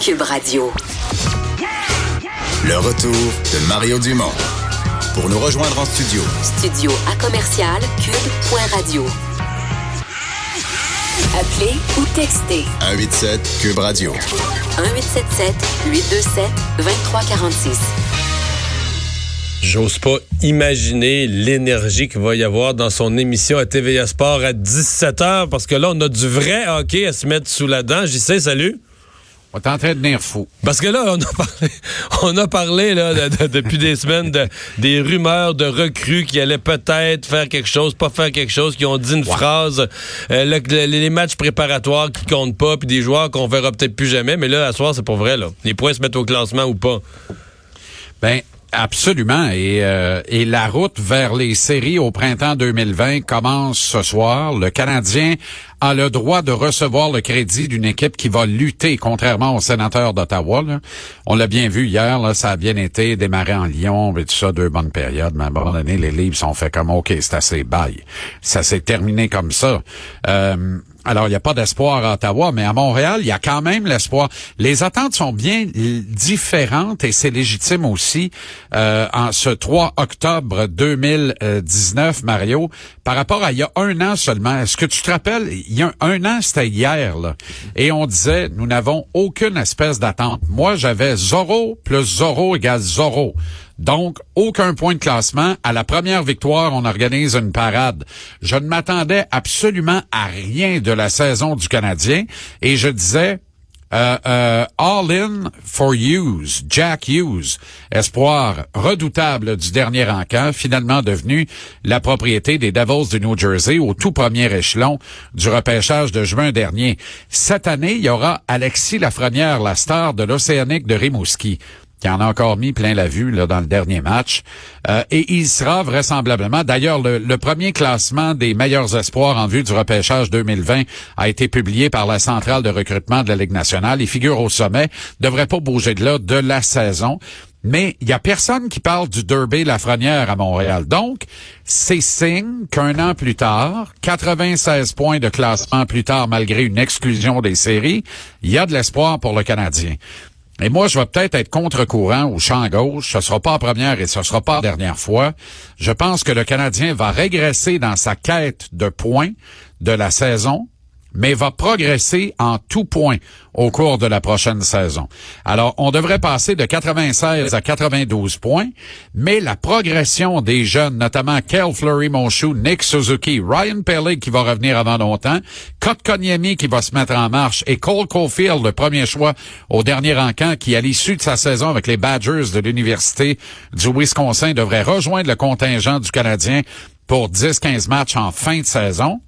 Cube Radio. Le retour de Mario Dumont. Pour nous rejoindre en studio. Studio à commercial cube.radio. Appelez ou textez 187 Cube Radio. 1877 827 2346. J'ose pas imaginer l'énergie qu'il va y avoir dans son émission à TVA Sport à 17h parce que là, on a du vrai hockey à se mettre sous la dent. J'y sais, salut. On est en train de devenir fou. Parce que là, on a parlé, on a parlé là, de- de- depuis des semaines de, des rumeurs de recrues qui allaient peut-être faire quelque chose, pas faire quelque chose, qui ont dit une phrase, euh, le- le- les matchs préparatoires qui comptent pas, puis des joueurs qu'on verra peut-être plus jamais. Mais là, à soir, c'est pour vrai. Là. Les points se mettent au classement ou pas. Ben absolument. Et, euh, et la route vers les séries au printemps 2020 commence ce soir. Le Canadien a le droit de recevoir le crédit d'une équipe qui va lutter, contrairement aux sénateurs d'Ottawa. On l'a bien vu hier, là, ça a bien été démarré en Lyon et tout ça, deux bonnes périodes. Mais à un moment donné, les livres sont faits comme OK, c'est assez bail. Ça s'est terminé comme ça. Euh, alors, il n'y a pas d'espoir à Ottawa, mais à Montréal, il y a quand même l'espoir. Les attentes sont bien différentes et c'est légitime aussi euh, en ce 3 octobre 2019, Mario, par rapport à il y a un an seulement. Est-ce que tu te rappelles, il y a un, un an, c'était hier, là, et on disait, nous n'avons aucune espèce d'attente. Moi, j'avais Zorro plus Zorro égale Zorro. Donc, aucun point de classement. À la première victoire, on organise une parade. Je ne m'attendais absolument à rien de la saison du Canadien et je disais, euh, euh, all in for Hughes, Jack Hughes, espoir redoutable du dernier encamp, finalement devenu la propriété des Devils du New Jersey au tout premier échelon du repêchage de juin dernier. Cette année, il y aura Alexis Lafrenière, la star de l'Océanique de Rimouski qui en a encore mis plein la vue dans le dernier match. Euh, et il sera vraisemblablement, d'ailleurs, le, le premier classement des meilleurs espoirs en vue du repêchage 2020 a été publié par la centrale de recrutement de la Ligue nationale. Il figure au sommet, devrait pas bouger de là de la saison. Mais il y a personne qui parle du Derby Lafrenière à Montréal. Donc, c'est signe qu'un an plus tard, 96 points de classement plus tard, malgré une exclusion des séries, il y a de l'espoir pour le Canadien. Et moi, je vais peut-être être contre-courant au champ gauche. Ce sera pas en première et ce sera pas la dernière fois. Je pense que le Canadien va régresser dans sa quête de points de la saison, mais va progresser en tout point au cours de la prochaine saison. Alors, on devrait passer de 96 à 92 points, mais la progression des jeunes, notamment Kel Fleury Monchou, Nick Suzuki, Ryan Pellig qui va revenir avant longtemps, Kotkaniemi qui va se mettre en marche et Cole Caulfield, le premier choix au dernier encamp qui, à l'issue de sa saison avec les Badgers de l'Université du Wisconsin, devrait rejoindre le contingent du Canadien pour 10-15 matchs en fin de saison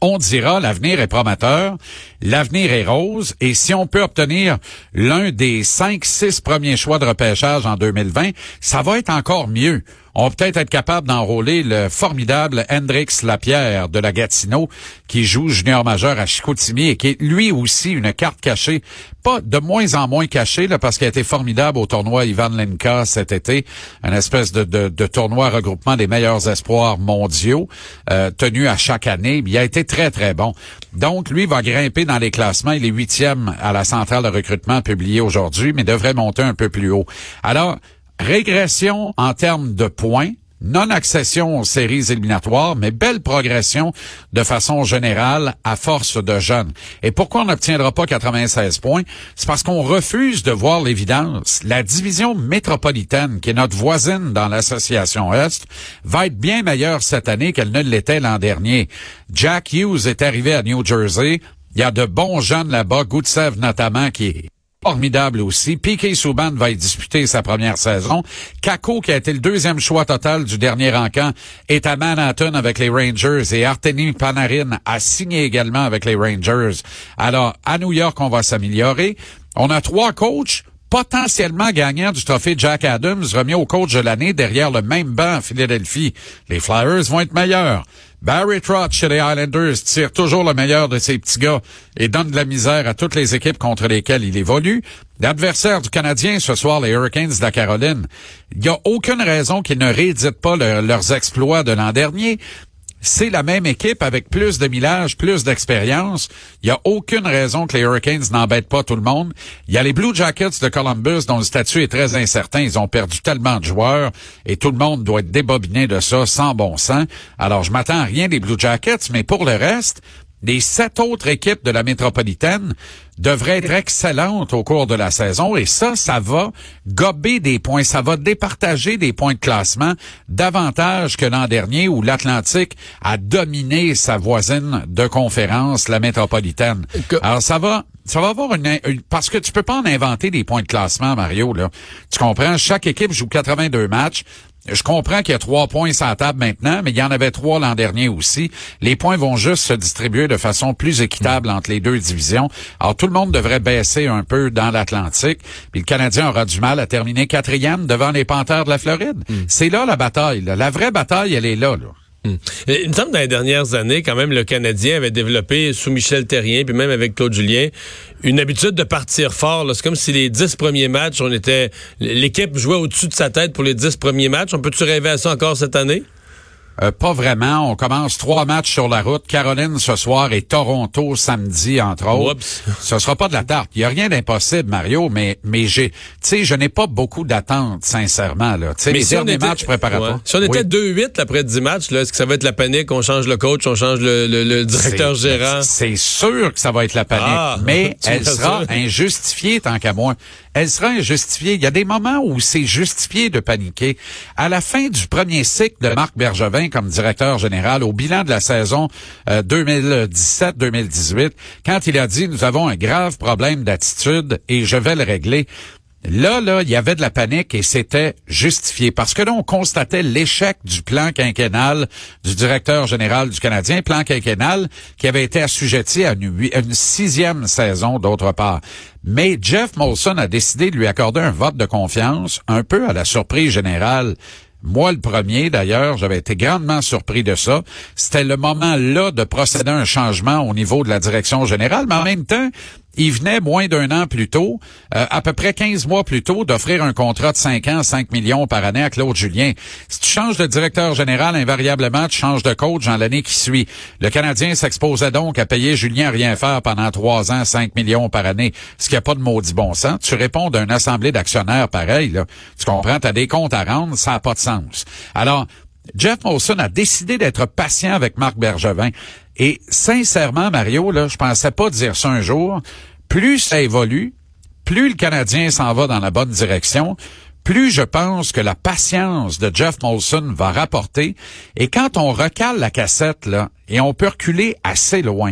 on dira l'avenir est prometteur, l'avenir est rose, et si on peut obtenir l'un des cinq, six premiers choix de repêchage en 2020, ça va être encore mieux. On va peut-être être capable d'enrôler le formidable Hendrix Lapierre de la Gatineau, qui joue junior majeur à Chicoutimi et qui est lui aussi une carte cachée, pas de moins en moins cachée, là, parce qu'il a été formidable au tournoi Ivan Lenka cet été, un espèce de, de, de tournoi regroupement des meilleurs espoirs mondiaux, euh, tenu à chaque année. Il a été très, très bon. Donc, lui va grimper dans les classements. Il est huitième à la centrale de recrutement publiée aujourd'hui, mais devrait monter un peu plus haut. Alors, régression en termes de points, non-accession aux séries éliminatoires, mais belle progression de façon générale à force de jeunes. Et pourquoi on n'obtiendra pas 96 points? C'est parce qu'on refuse de voir l'évidence. La division métropolitaine, qui est notre voisine dans l'association Est, va être bien meilleure cette année qu'elle ne l'était l'an dernier. Jack Hughes est arrivé à New Jersey. Il y a de bons jeunes là-bas, Goutsev notamment, qui formidable aussi. Piquet Souban va y disputer sa première saison. Kako, qui a été le deuxième choix total du dernier encamp, est à Manhattan avec les Rangers et Artemi Panarin a signé également avec les Rangers. Alors, à New York, on va s'améliorer. On a trois coachs potentiellement gagnants du trophée Jack Adams remis au coach de l'année derrière le même banc à Philadelphie. Les Flyers vont être meilleurs. Barry Trotz chez les Islanders tire toujours le meilleur de ses petits gars et donne de la misère à toutes les équipes contre lesquelles il évolue. L'adversaire du Canadien ce soir, les Hurricanes de la Caroline, il n'y a aucune raison qu'ils ne rééditent pas le- leurs exploits de l'an dernier. C'est la même équipe avec plus de millage, plus d'expérience. Il n'y a aucune raison que les Hurricanes n'embêtent pas tout le monde. Il y a les Blue Jackets de Columbus dont le statut est très incertain. Ils ont perdu tellement de joueurs et tout le monde doit être débobiné de ça sans bon sens. Alors, je m'attends à rien des Blue Jackets, mais pour le reste, les sept autres équipes de la métropolitaine devraient être excellentes au cours de la saison et ça, ça va gober des points, ça va départager des points de classement davantage que l'an dernier où l'Atlantique a dominé sa voisine de conférence, la métropolitaine. Alors ça va, ça va avoir une, parce que tu peux pas en inventer des points de classement, Mario. Là, tu comprends? Chaque équipe joue 82 matchs. Je comprends qu'il y a trois points sur la table maintenant, mais il y en avait trois l'an dernier aussi. Les points vont juste se distribuer de façon plus équitable entre les deux divisions. Alors, tout le monde devrait baisser un peu dans l'Atlantique. Puis le Canadien aura du mal à terminer quatrième devant les Panthers de la Floride. Hmm. C'est là la bataille. La vraie bataille, elle est là. là. Hmm. Il me semble dans les dernières années, quand même, le Canadien avait développé, sous Michel Terrien, puis même avec Claude Julien, une habitude de partir fort. C'est comme si les dix premiers matchs, on était l'équipe jouait au-dessus de sa tête pour les dix premiers matchs. On peut-tu rêver à ça encore cette année? Euh, pas vraiment. On commence trois matchs sur la route. Caroline ce soir et Toronto samedi, entre autres. Ce sera pas de la tarte. Il y a rien d'impossible, Mario, mais mais j'ai, tu sais, je n'ai pas beaucoup d'attentes, sincèrement là. Tu sais, les si derniers matchs préparatoires. Si on était 2-8 après 10 matchs, là, est-ce que ça va être la panique? On change le coach, on change le, le, directeur gérant. C'est sûr que ça va être la panique, ah, mais elle sera injustifiée tant qu'à moi elle sera injustifiée. Il y a des moments où c'est justifié de paniquer. À la fin du premier cycle de Marc Bergevin comme directeur général, au bilan de la saison 2017-2018, euh, quand il a dit nous avons un grave problème d'attitude et je vais le régler. Là, là, il y avait de la panique et c'était justifié parce que là, on constatait l'échec du plan quinquennal du directeur général du Canadien, plan quinquennal qui avait été assujetti à une, une sixième saison d'autre part. Mais Jeff Molson a décidé de lui accorder un vote de confiance, un peu à la surprise générale. Moi, le premier, d'ailleurs, j'avais été grandement surpris de ça. C'était le moment là de procéder à un changement au niveau de la direction générale, mais en même temps, il venait moins d'un an plus tôt, euh, à peu près 15 mois plus tôt, d'offrir un contrat de 5 ans, 5 millions par année à Claude Julien. Si tu changes de directeur général, invariablement, tu changes de coach dans l'année qui suit. Le Canadien s'exposait donc à payer Julien à rien faire pendant 3 ans, 5 millions par année, ce qui n'a pas de maudit bon sens. Tu réponds d'une assemblée d'actionnaires pareil, là. Tu comprends, tu as des comptes à rendre, ça n'a pas de sens. Alors, Jeff Molson a décidé d'être patient avec Marc Bergevin. Et sincèrement, Mario, là, je pensais pas dire ça un jour. Plus ça évolue, plus le Canadien s'en va dans la bonne direction, plus je pense que la patience de Jeff Molson va rapporter. Et quand on recale la cassette, là, et on peut reculer assez loin,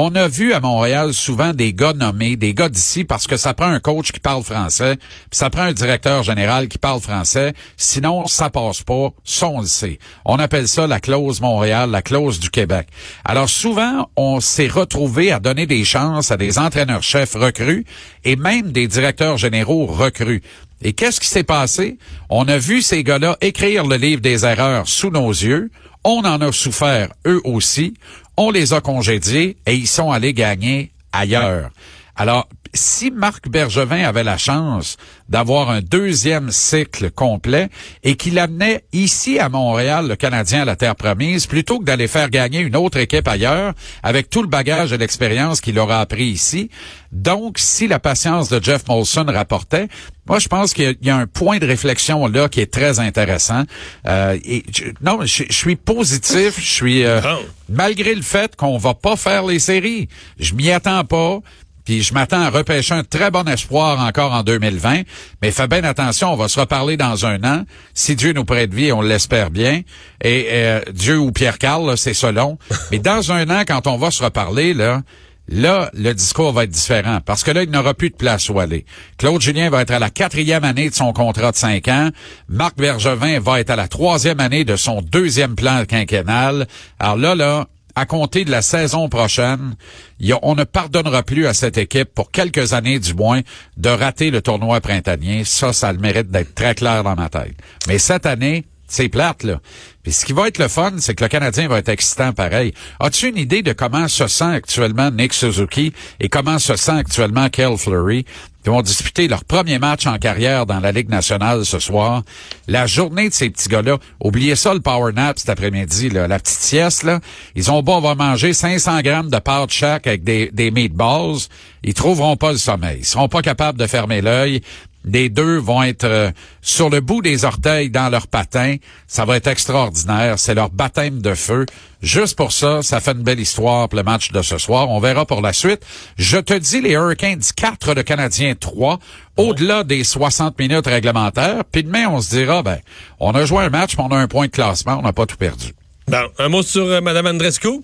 on a vu à Montréal souvent des gars nommés, des gars d'ici, parce que ça prend un coach qui parle français, puis ça prend un directeur général qui parle français. Sinon, ça passe pas. Ça, on le. On appelle ça la clause Montréal, la clause du Québec. Alors souvent, on s'est retrouvé à donner des chances à des entraîneurs-chefs recrues et même des directeurs généraux recrues. Et qu'est-ce qui s'est passé? On a vu ces gars-là écrire le livre des erreurs sous nos yeux. On en a souffert eux aussi on les a congédiés et ils sont allés gagner ailleurs. Alors, si Marc Bergevin avait la chance d'avoir un deuxième cycle complet et qu'il amenait ici à Montréal le Canadien à la terre promise, plutôt que d'aller faire gagner une autre équipe ailleurs, avec tout le bagage et l'expérience qu'il aura appris ici. Donc, si la patience de Jeff Molson rapportait, moi, je pense qu'il y, a un point de réflexion là qui est très intéressant. Euh, et non, je, suis positif. Je suis euh, malgré le fait qu'on va pas faire les séries. Je m'y attends pas. Puis je m'attends à repêcher un très bon espoir encore en 2020. Mais fais bien attention, on va se reparler dans un an. Si Dieu nous prête vie, on l'espère bien. Et euh, Dieu ou Pierre Carl, c'est selon. Mais dans un an, quand on va se reparler, là, Là, le discours va être différent parce que là, il n'aura plus de place où aller. Claude Julien va être à la quatrième année de son contrat de cinq ans. Marc Bergevin va être à la troisième année de son deuxième plan quinquennal. Alors là, là, à compter de la saison prochaine, on ne pardonnera plus à cette équipe, pour quelques années du moins, de rater le tournoi printanier. Ça, ça le mérite d'être très clair dans ma tête. Mais cette année, c'est plate, là. Puis ce qui va être le fun, c'est que le Canadien va être excitant pareil. As-tu une idée de comment se sent actuellement Nick Suzuki et comment se sent actuellement Kel Fleury? Qui vont disputer leur premier match en carrière dans la Ligue nationale ce soir. La journée de ces petits gars-là, oubliez ça le power nap cet après-midi, la petite sieste. Ils ont beau avoir mangé 500 grammes de pâte chaque avec des, des meatballs, ils trouveront pas le sommeil. Ils seront pas capables de fermer l'œil. Les deux vont être euh, sur le bout des orteils dans leur patin. Ça va être extraordinaire. C'est leur baptême de feu. Juste pour ça, ça fait une belle histoire pour le match de ce soir. On verra pour la suite. Je te dis les Hurricanes 4, le Canadien 3, au-delà des 60 minutes réglementaires. Puis demain, on se dira, ben, on a joué un match, mais on a un point de classement. On n'a pas tout perdu. Bon, un mot sur euh, Mme Andrescu?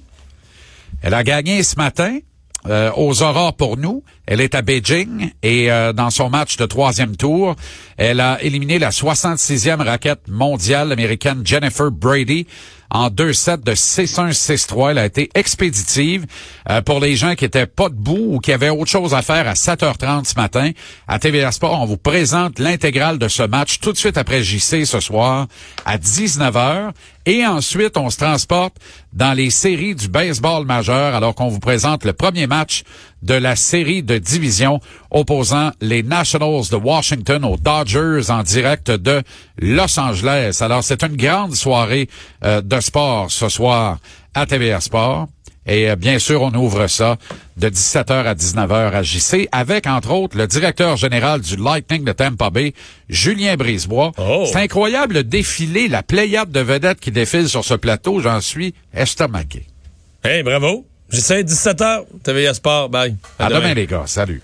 Elle a gagné ce matin. Euh, aux aurores pour nous. Elle est à Beijing et euh, dans son match de troisième tour, elle a éliminé la 66e raquette mondiale américaine Jennifer Brady en deux sets de 6-1, 6-3. Elle a été expéditive. Euh, pour les gens qui étaient pas debout ou qui avaient autre chose à faire à 7h30 ce matin, à TVA Sport, on vous présente l'intégrale de ce match tout de suite après JC ce soir à 19h. Et ensuite, on se transporte dans les séries du baseball majeur alors qu'on vous présente le premier match de la série de division opposant les Nationals de Washington aux Dodgers en direct de Los Angeles. Alors, c'est une grande soirée euh, de sport ce soir à TVA Sport. Et euh, bien sûr, on ouvre ça de 17h à 19h à JC avec, entre autres, le directeur général du Lightning de Tampa Bay, Julien Brisebois. Oh. C'est incroyable le défilé, la pléiade de vedettes qui défilent sur ce plateau. J'en suis estomaqué. Hey, bravo. J'essaie 17h. TVA Sport. Bye. À, demain les gars. Salut.